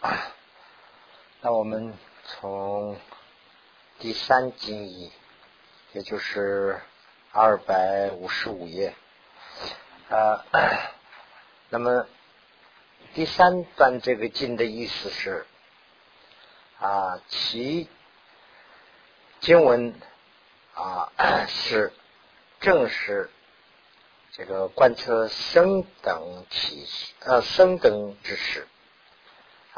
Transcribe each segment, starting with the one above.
那我们从第三经义，也就是二百五十五页，啊，那么第三段这个经的意思是啊，其经文啊 是正是这个观测生等起呃生等之事。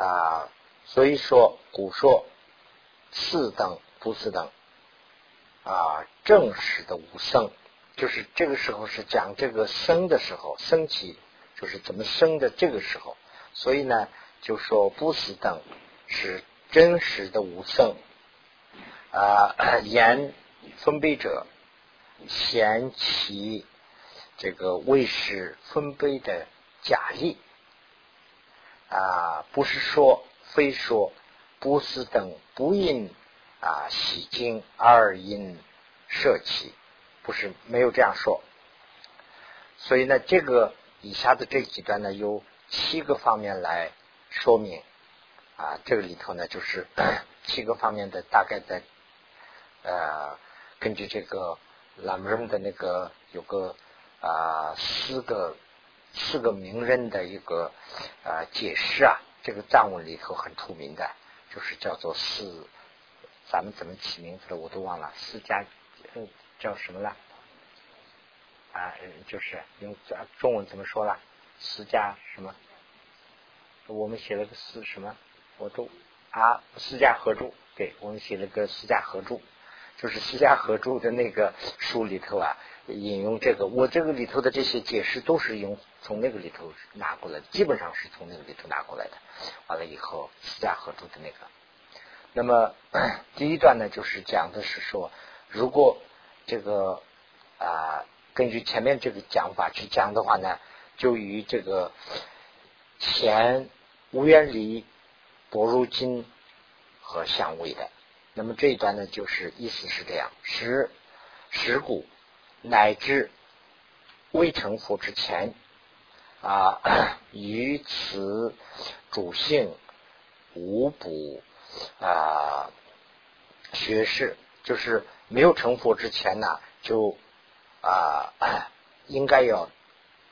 啊。所以说，古说四等不四等啊，正式的无生，就是这个时候是讲这个生的时候，升起就是怎么生的这个时候。所以呢，就说不死等是真实的无生啊，言分别者嫌其这个为是分别的假意啊，不是说。非说不思等不因啊喜经二因摄起，不是没有这样说。所以呢，这个以下的这几段呢，有七个方面来说明啊。这个里头呢，就是 七个方面的大概在呃，根据这个拉姆人的那个有个啊四个四个名人的一个啊解释啊。这个藏文里头很出名的，就是叫做四，咱们怎么起名字的我都忘了，四家叫什么了？啊，就是用中文怎么说了？四家什么？我们写了个四什么？我都啊，四家合著，对我们写了个四家合著，就是四家合著的那个书里头啊。引用这个，我这个里头的这些解释都是用从那个里头拿过来，基本上是从那个里头拿过来的。完了以后，私家合著的那个。那么第一段呢，就是讲的是说，如果这个啊，根据前面这个讲法去讲的话呢，就与这个前无缘离薄如金和相位的。那么这一段呢，就是意思是这样：十十古。乃至未成佛之前啊，于此主性无补啊学士，就是没有成佛之前呢，就啊 应该要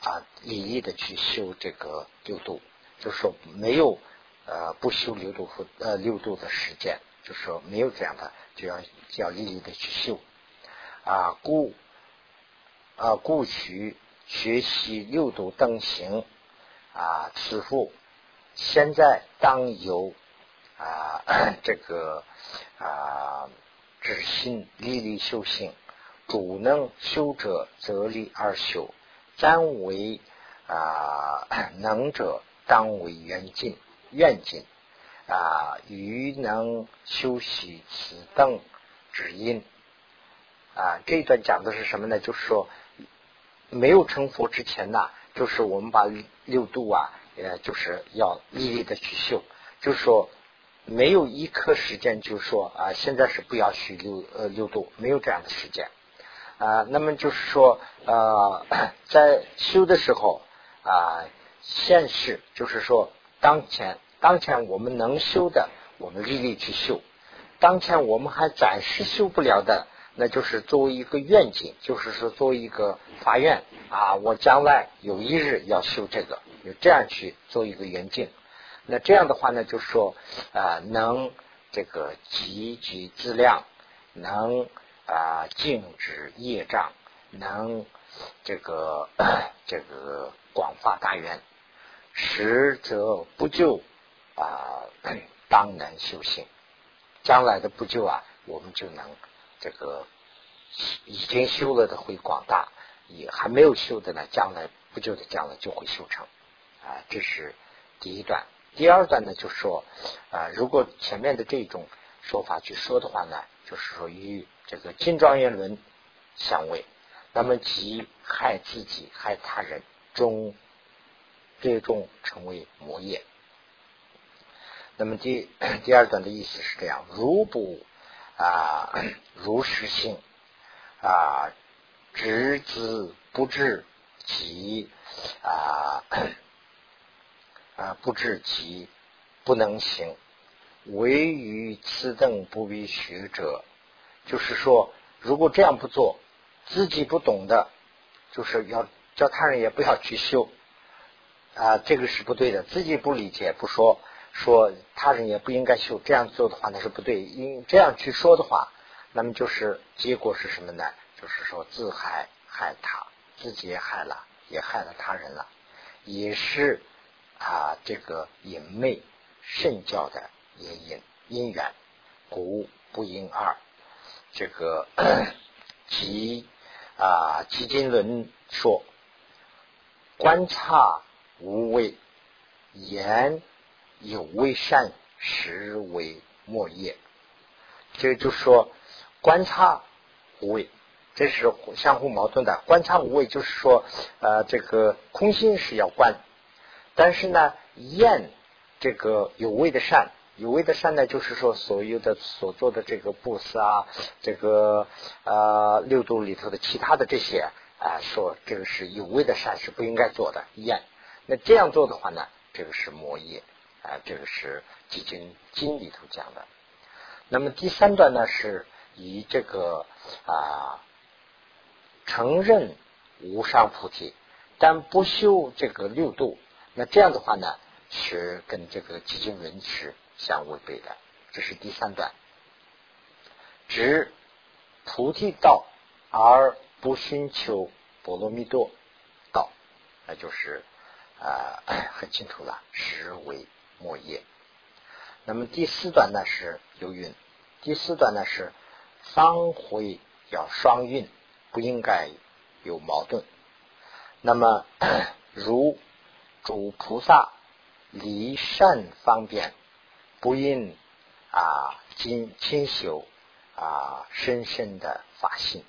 啊礼义的去修这个六度，就是说没有呃不修六度和呃六度的时间，就说没有这样的，就要就要礼义的去修。啊故。啊，故取学习六度等行。啊，此复现在当有啊 这个啊止心立立修行，主能修者则立而修，暂为啊能者当为愿尽愿尽啊，余能修习此等指因啊。这一段讲的是什么呢？就是说。没有成佛之前呢，就是我们把六度啊，呃，就是要一一的去修。就是说，没有一刻时间，就是说啊，现在是不要去六呃六度，没有这样的时间啊。那么就是说，呃，在修的时候啊，现世就是说，当前当前我们能修的，我们立立去修；当前我们还暂时修不了的。那就是作为一个愿景，就是说作为一个发愿啊，我将来有一日要修这个，就这样去做一个愿景。那这样的话呢，就是说啊，能这个积极自量，能啊静止业障，能这个 这个广发大愿，实则不救啊，当能修行。将来的不救啊，我们就能。这个已经修了的会广大，也还没有修的呢，将来不久的将来就会修成啊。这是第一段。第二段呢，就说啊，如果前面的这种说法去说的话呢，就是说与这个金庄严论相违，那么即害自己害他人，终最终成为魔业。那么第第二段的意思是这样：如不。啊，如实性啊，执子不治己啊啊，不治己不能行，唯于此等不必学者，就是说，如果这样不做，自己不懂的，就是要叫他人也不要去修啊，这个是不对的。自己不理解不说，说他人也不应该修，这样做的话那是不对。因这样去说的话，那么就是结果是什么呢？就是说自害害他，自己也害了，也害了他人了，也是啊这个隐昧圣教的也因因缘，故不应二。这个 即啊基金论说，观察无为，言有为善，实为莫业。这个就说观察无为。这是相互矛盾的。观察无为，就是说，呃，这个空心是要观，但是呢，厌这个有为的善，有为的善呢，就是说，所有的所做的这个布施啊，这个呃六度里头的其他的这些啊，说这个是有为的善是不应该做的，厌。那这样做的话呢，这个是魔业啊，这个是基金经里头讲的。那么第三段呢，是以这个啊。承认无上菩提，但不修这个六度，那这样的话呢，是跟这个寂静人是相违背的。这是第三段，指菩提道而不寻求波罗蜜多道，那就是啊 很清楚了，实为末业。那么第四段呢是有韵，第四段呢是方回要双运。不应该有矛盾。那么，如主菩萨离善方便，不应啊精清修啊深深的法性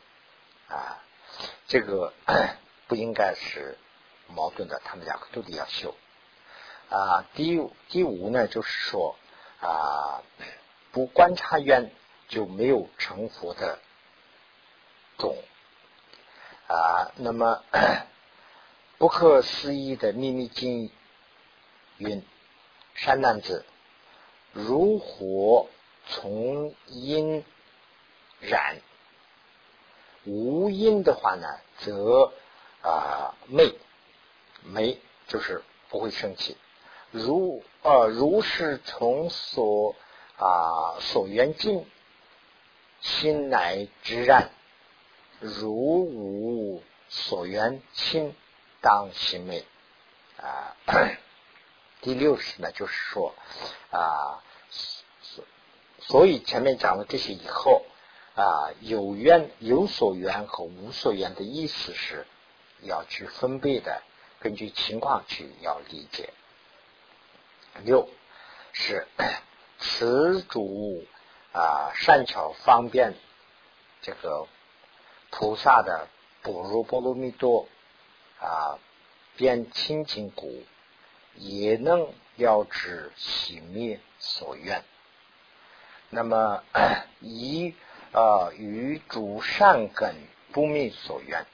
啊，这个 不应该是矛盾的。他们两个都得要修啊。第第五呢，就是说啊，不观察缘就没有成佛的种。啊，那么不可思议的秘密经云：山男子，如火从因燃，无因的话呢，则啊昧昧就是不会生气。如呃如是从所啊所缘境，心乃之然。如无所缘，亲当行昧啊。第六十呢，就是说啊，所所以前面讲了这些以后啊，有缘有所缘和无所缘的意思是要去分别的，根据情况去要理解。六是此主啊善巧方便这个。菩萨的般若波罗蜜多啊，变清净故，也能了知熄灭所愿。那么 以啊与主善根不灭所愿，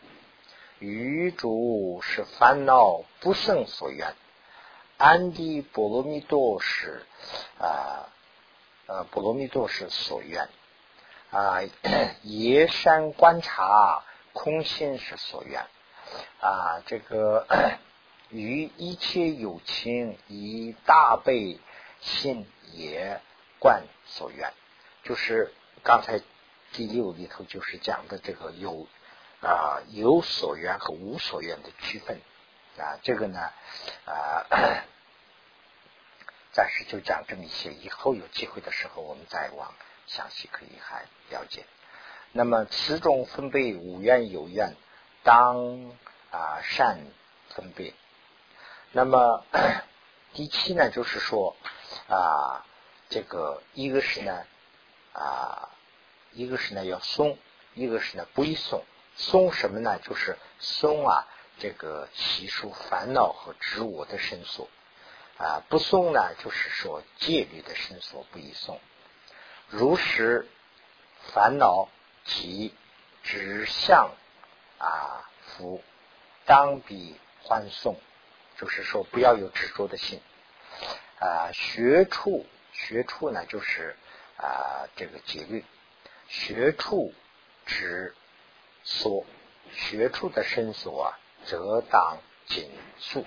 与主是烦恼不生所愿，安迪波罗蜜多是啊呃波罗蜜多是所愿。啊，野山观察空心是所愿。啊，这个 与一切有情以大悲心也观所愿，就是刚才第六里头就是讲的这个有啊有所愿和无所愿的区分。啊，这个呢啊暂时就讲这么一些，以后有机会的时候我们再往。详细可以还了解。那么此种分别五愿有愿，当啊善分别。那么第七呢，就是说啊，这个一个是呢啊，一个是呢要松，一个是呢不宜松。松什么呢？就是松啊，这个习数烦恼和执我的绳索啊。不送呢，就是说戒律的绳索不宜送。如实烦恼及指向啊，福当比欢送，就是说不要有执着的心啊。学处学处呢就是啊这个节律，学处指所，学处的伸缩啊，则当紧肃，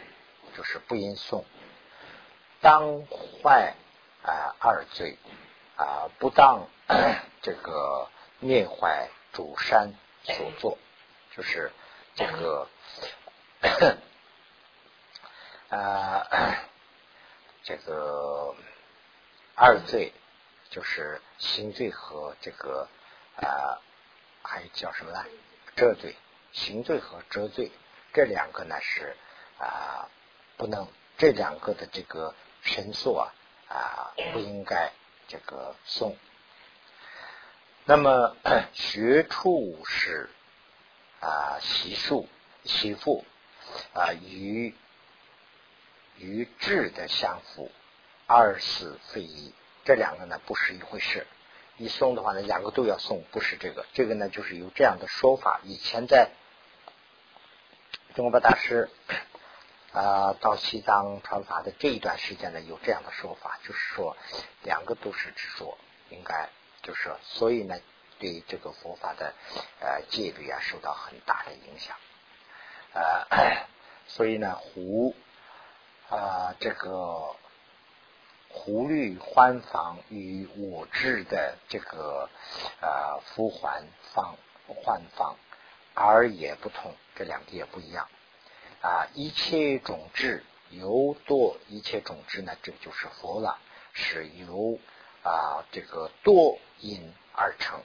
就是不应送。当坏啊二罪啊，不当 这个灭坏主山所作，就是这个 啊 这个二罪，就是行罪和这个啊还叫什么呢？遮罪，行罪和遮罪这两个呢是啊不能这两个的这个。神速啊啊不应该这个送。那么 学处是啊习数习父啊与与智的相符，二四非一，这两个呢不是一回事。一送的话呢，两个都要送，不是这个。这个呢就是有这样的说法。以前在中国大师。啊，到西藏传法的这一段时间呢，有这样的说法，就是说两个都是执着，应该就是，所以呢，对这个佛法的呃戒律啊受到很大的影响。呃，所以呢，胡啊这个胡律欢房与我智的这个呃呼还方换方而也不同，这两个也不一样。啊，一切种智由多，一切种智呢，这个就是佛了，是由啊这个多因而成。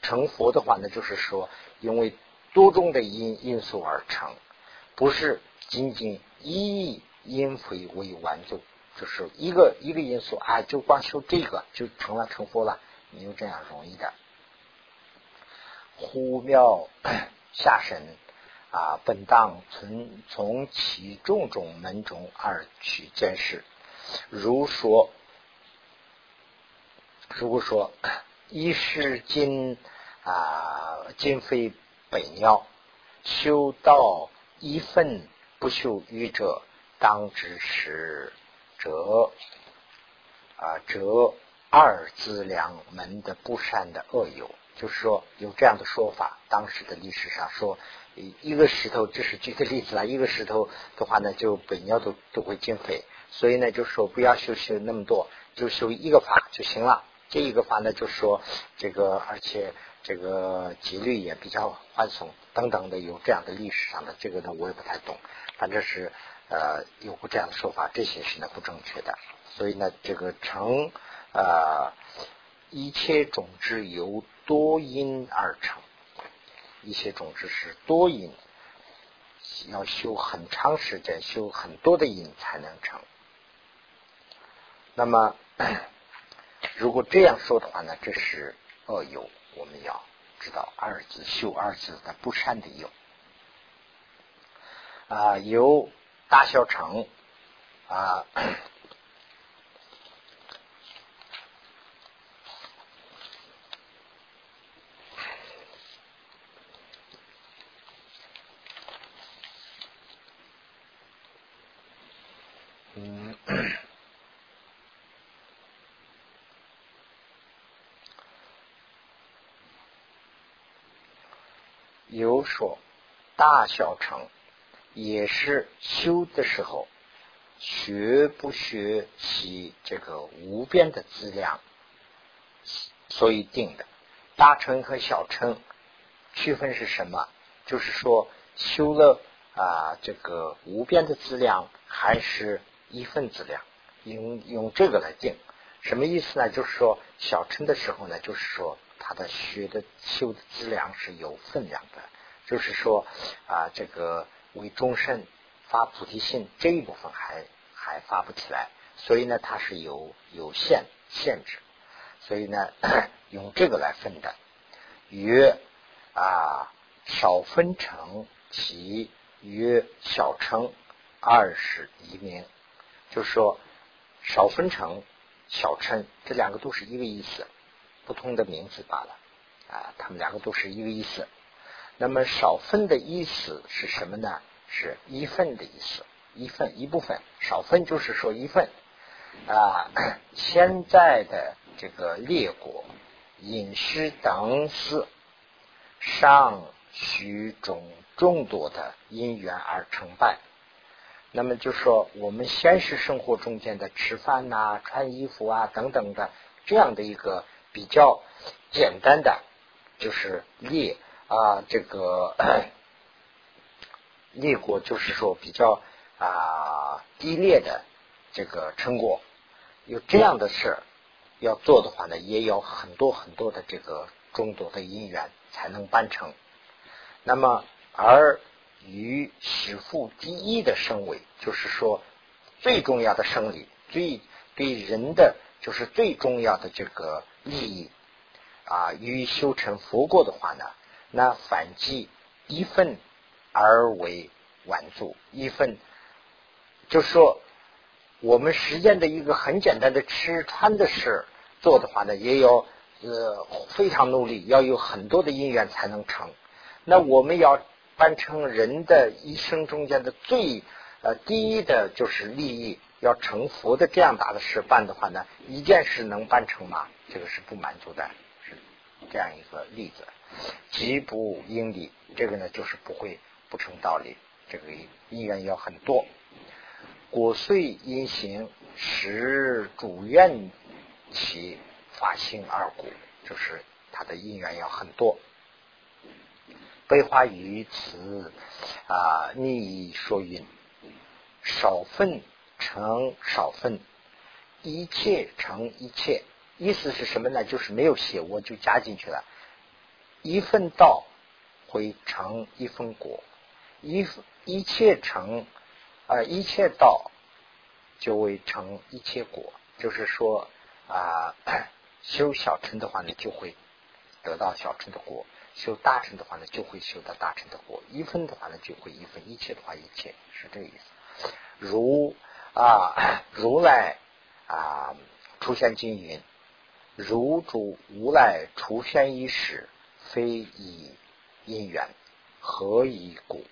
成佛的话呢，就是说因为多种的因因素而成，不是仅仅一因非为完就，就是一个一个因素啊，就光修这个就成了成佛了，没有这样容易的。呼妙 下神。啊，本当从从其种种门中而取见识。如说，如果说一是今啊，今非本鸟，修道一分不修于者，当知是者啊，折二资粮门的不善的恶友。就是说，有这样的说法，当时的历史上说。一个石头，这是举个例子啦。一个石头的话呢，就本尿都都会减肥，所以呢，就说不要修修那么多，就修一个法就行了。这一个法呢，就说这个，而且这个几率也比较宽松等等的，有这样的历史上的这个呢，我也不太懂，反正是呃有过这样的说法，这些是呢不正确的。所以呢，这个成呃一切种子由多因而成。一些种子是多因，要修很长时间，修很多的因才能成。那么，如果这样说的话呢，这是恶有，我们要知道二字修二字的不善的有啊，有大小成啊说大小乘也是修的时候学不学习这个无边的资粮，所以定的大乘和小乘区分是什么？就是说修了啊这个无边的资粮，还是一份资粮，用用这个来定，什么意思呢？就是说小乘的时候呢，就是说。他的学的修的资粮是有分量的，就是说啊，这个为终身发菩提心这一部分还还发不起来，所以呢，它是有有限限制，所以呢，用这个来分的。曰啊，少分成其曰小乘二十一名，就是说少分成小乘这两个都是一个意思。不同的名字罢了啊，他们两个都是一个意思。那么少分的意思是什么呢？是一份的意思，一份一部分。少分就是说一份啊，现在的这个列国饮食等事，上许种众多的因缘而成败。那么就说我们现实生活中间的吃饭呐、穿衣服啊等等的这样的一个比较简单的，就是列啊这个列国，就是说比较啊低劣的这个成果，有这样的事要做的话呢，也有很多很多的这个众多的因缘才能办成。那么而。与始富第一的生为，就是说最重要的生理，最对人的就是最重要的这个利益啊。与修成佛果的话呢，那反击一份而为完足，一份就说我们实践的一个很简单的吃穿的事做的话呢，也要呃非常努力，要有很多的因缘才能成。那我们要。办成人的一生中间的最呃第一的就是利益，要成佛的这样大的事办的话呢，一件事能办成吗？这个是不满足的，是这样一个例子。极不应理，这个呢就是不会不成道理，这个因缘要很多。果遂因行使主愿其法性二故，就是他的因缘要很多。悲花于此啊，逆说云：少分成少分，一切成一切。意思是什么呢？就是没有写，我就加进去了。一份道会成一份果，一一切成啊，一切道就会成一切果。就是说啊，修小乘的话呢，就会得到小乘的果。修大乘的话呢，就会修到大乘的果；一分的话呢，就会一分；一切的话，一切是这个意思。如啊，如来啊出现经云：如主无来出现一时，非以因缘，何以故？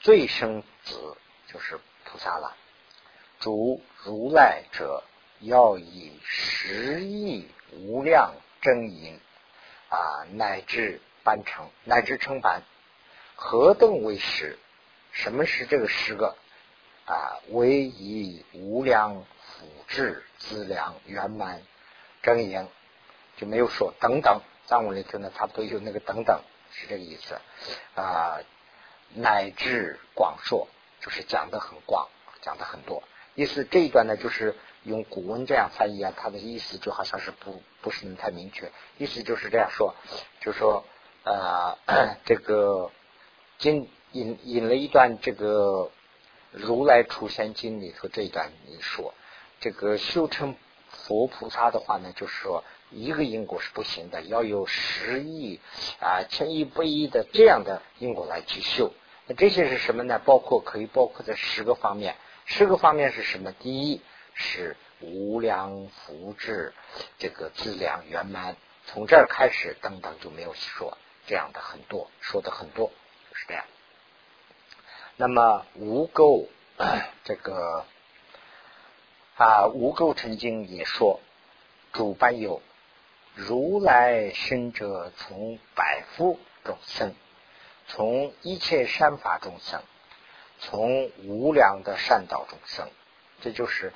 最生子就是菩萨了。主如来者，要以十亿无量真因啊，乃至。班成乃至成班，何等为十？什么是这个十个啊？唯以无量福智资粮圆满正营，就没有说等等。藏文里头呢，差不多有那个等等，是这个意思啊。乃至广硕，就是讲的很广，讲的很多。意思这一段呢，就是用古文这样翻译啊，它的意思就好像是不不是太明确。意思就是这样说，就说。啊，这个经引引了一段这个如来出现经里头这一段，你说这个修成佛菩萨的话呢，就是说一个因果是不行的，要有十亿啊千亿不亿的这样的因果来去修。那这些是什么呢？包括可以包括在十个方面，十个方面是什么？第一是无量福智，这个资粮圆满，从这儿开始等等就没有说。这样的很多，说的很多，就是这样。那么无垢 这个啊，无垢曾经也说，主般有如来生者，从百夫众生，从一切善法众生，从无量的善道众生。这就是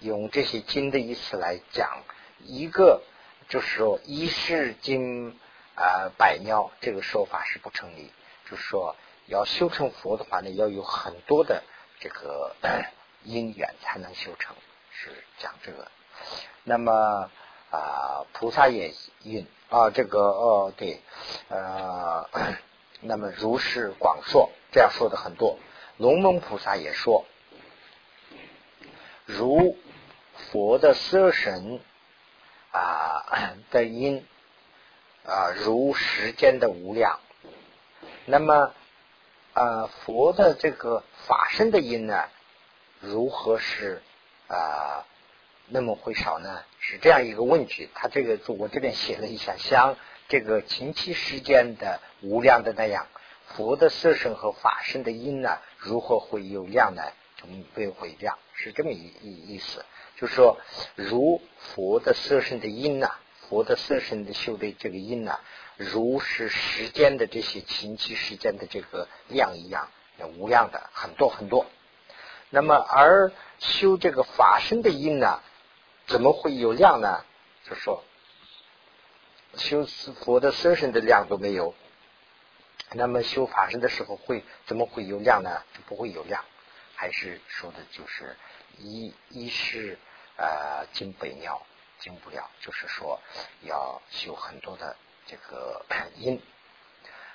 用这些经的意思来讲，一个就是说一世经。啊，百鸟这个说法是不成立。就是说，要修成佛的话呢，要有很多的这个 因缘才能修成，是讲这个。那么啊，菩萨也云啊，这个哦对，呃，那么如是广说，这样说的很多。龙门菩萨也说，如佛的色神啊的因。啊，如时间的无量，那么啊，佛的这个法身的因呢，如何是啊那么会少呢？是这样一个问题。他这个我这边写了一下，像这个前期时间的无量的那样，佛的色身和法身的因呢，如何会有量呢？就没有会亮，是这么一意意思。就是说，如佛的色身的因呐，佛的色身的修的这个因呐，如是时间的这些情期时间的这个量一样，无量的很多很多。那么而修这个法身的因呢，怎么会有量呢？就说修佛的身身的量都没有。那么修法身的时候会怎么会有量呢？就不会有量，还是说的就是一一是呃经不了，经不了，就是说要修很多的这个 因，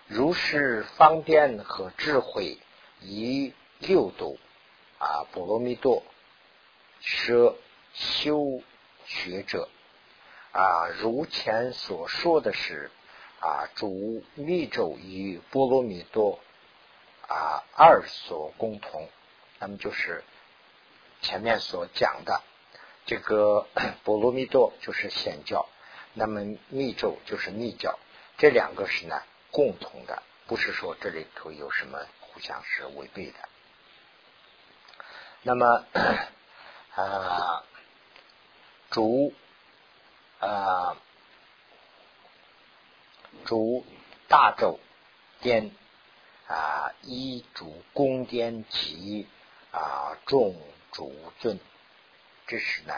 如是方便和智慧以六度啊波罗蜜多舍修学者啊，如前所说的是。啊，主密咒与波罗蜜多啊二所共同，那么就是前面所讲的这个 波罗蜜多就是显教，那么密咒就是密教，这两个是呢共同的，不是说这里头有什么互相是违背的。那么 啊，主啊。主大咒颠啊，一主宫殿及啊众主尊，这是呢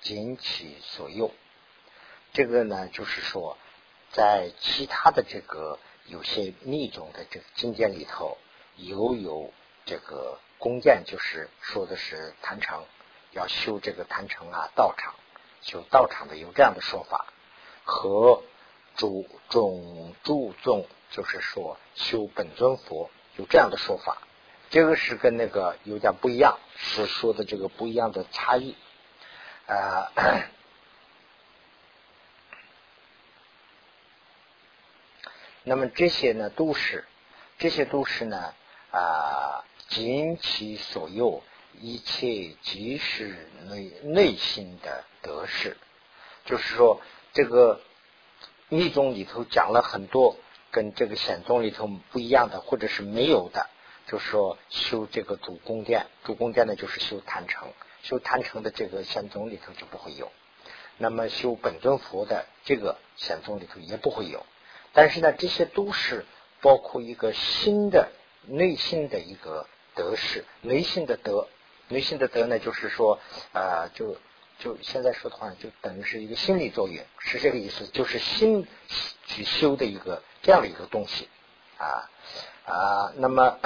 仅其所用。这个呢，就是说，在其他的这个有些密宗的这个经典里头，有有这个宫殿，就是说的是坛城，要修这个坛城啊，道场修道场的有这样的说法和。主众注重就是说修本尊佛有这样的说法，这个是跟那个有点不一样，是说的这个不一样的差异啊。那么这些呢都是，这些都是呢啊，尽其所有，一切即是内内心的得失，就是说这个。密宗里头讲了很多跟这个显宗里头不一样的，或者是没有的，就是说修这个主宫殿，主宫殿呢就是修坛城，修坛城的这个显宗里头就不会有。那么修本尊佛的这个显宗里头也不会有。但是呢，这些都是包括一个新的内心的一个德事，内心的德，内心的德呢，就是说啊，就。就现在说的话，就等于是一个心理作用，是这个意思，就是心去修的一个这样的一个东西啊啊。那么，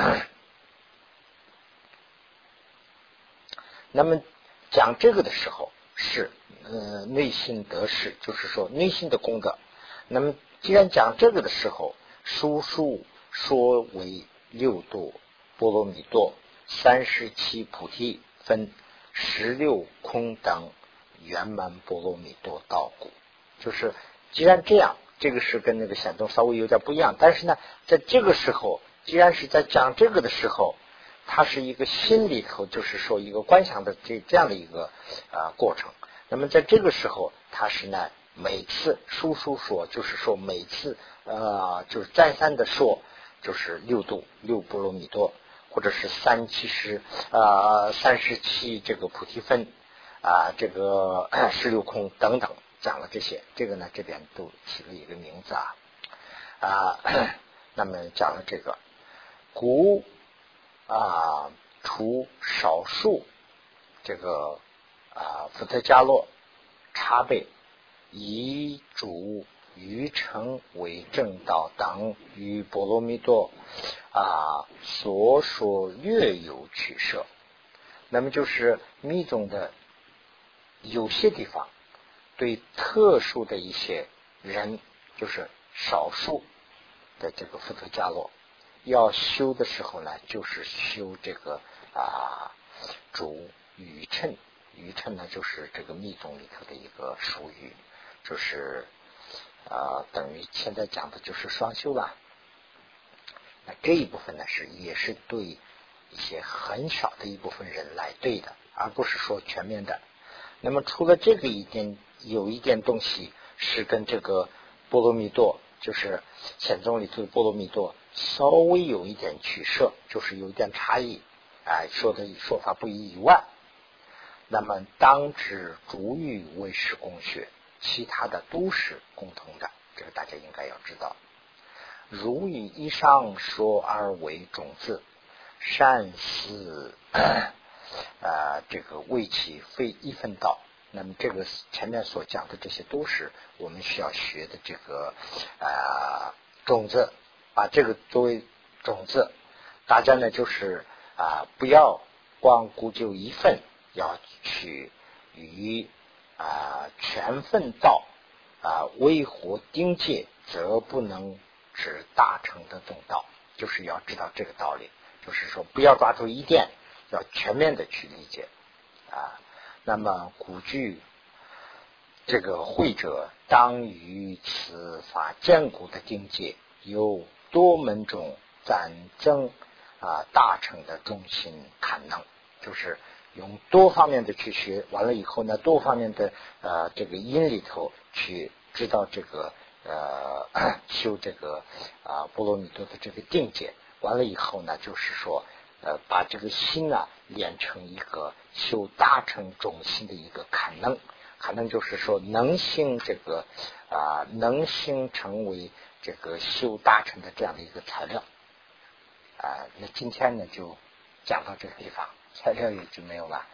那么讲这个的时候是呃内心得势，就是说内心的功德。那么既然讲这个的时候，书数说为六度波罗蜜多、三十七菩提分、十六空等。圆满波罗蜜多道故，就是既然这样，这个是跟那个显宗稍微有点不一样。但是呢，在这个时候，既然是在讲这个的时候，它是一个心里头，就是说一个观想的这这样的一个啊过程。那么在这个时候，它是呢每次叔叔说，就是说每次呃就是再三的说，就是六度六波罗蜜多，或者是三七十啊三十七这个菩提分。啊，这个 十六空等等讲了这些，这个呢这边都起了一个名字啊啊，那么讲了这个古啊，除少数这个啊伏特加洛茶贝遗主于成为正道等与波罗蜜多啊所说略有取舍，那么就是密宗的。有些地方对特殊的一些人，就是少数的这个福特加洛，要修的时候呢，就是修这个啊主宇称，宇称呢就是这个密宗里头的一个术语，就是啊等于现在讲的就是双修了。那这一部分呢是也是对一些很少的一部分人来对的，而不是说全面的。那么除了这个一点，有一点东西是跟这个波罗蜜多，就是显宗里头的波罗蜜多稍微有一点取舍，就是有一点差异。啊说的说法不一以外，那么当知主语为是公学，其他的都是共同的，这个大家应该要知道。如以以上说而为种子，善思啊，这个为其非一分道。那么这个前面所讲的这些都是我们需要学的这个啊种子，把这个作为种子，大家呢就是啊不要光顾就一份，要去与啊全分道啊维护定界，则不能指大成的正道。就是要知道这个道理，就是说不要抓住一点，要全面的去理解啊。那么古句这个会者当于此法坚固的境界，有多门中暂增啊大成的中心坦能，就是用多方面的去学，完了以后呢，多方面的呃这个因里头去知道这个呃 修这个啊波罗蜜多的这个境界，完了以后呢，就是说。呃，把这个心啊练成一个修大成中心的一个可能，可能就是说能行这个啊，能行成为这个修大成的这样的一个材料啊。那今天呢就讲到这个地方，材料也就没有了。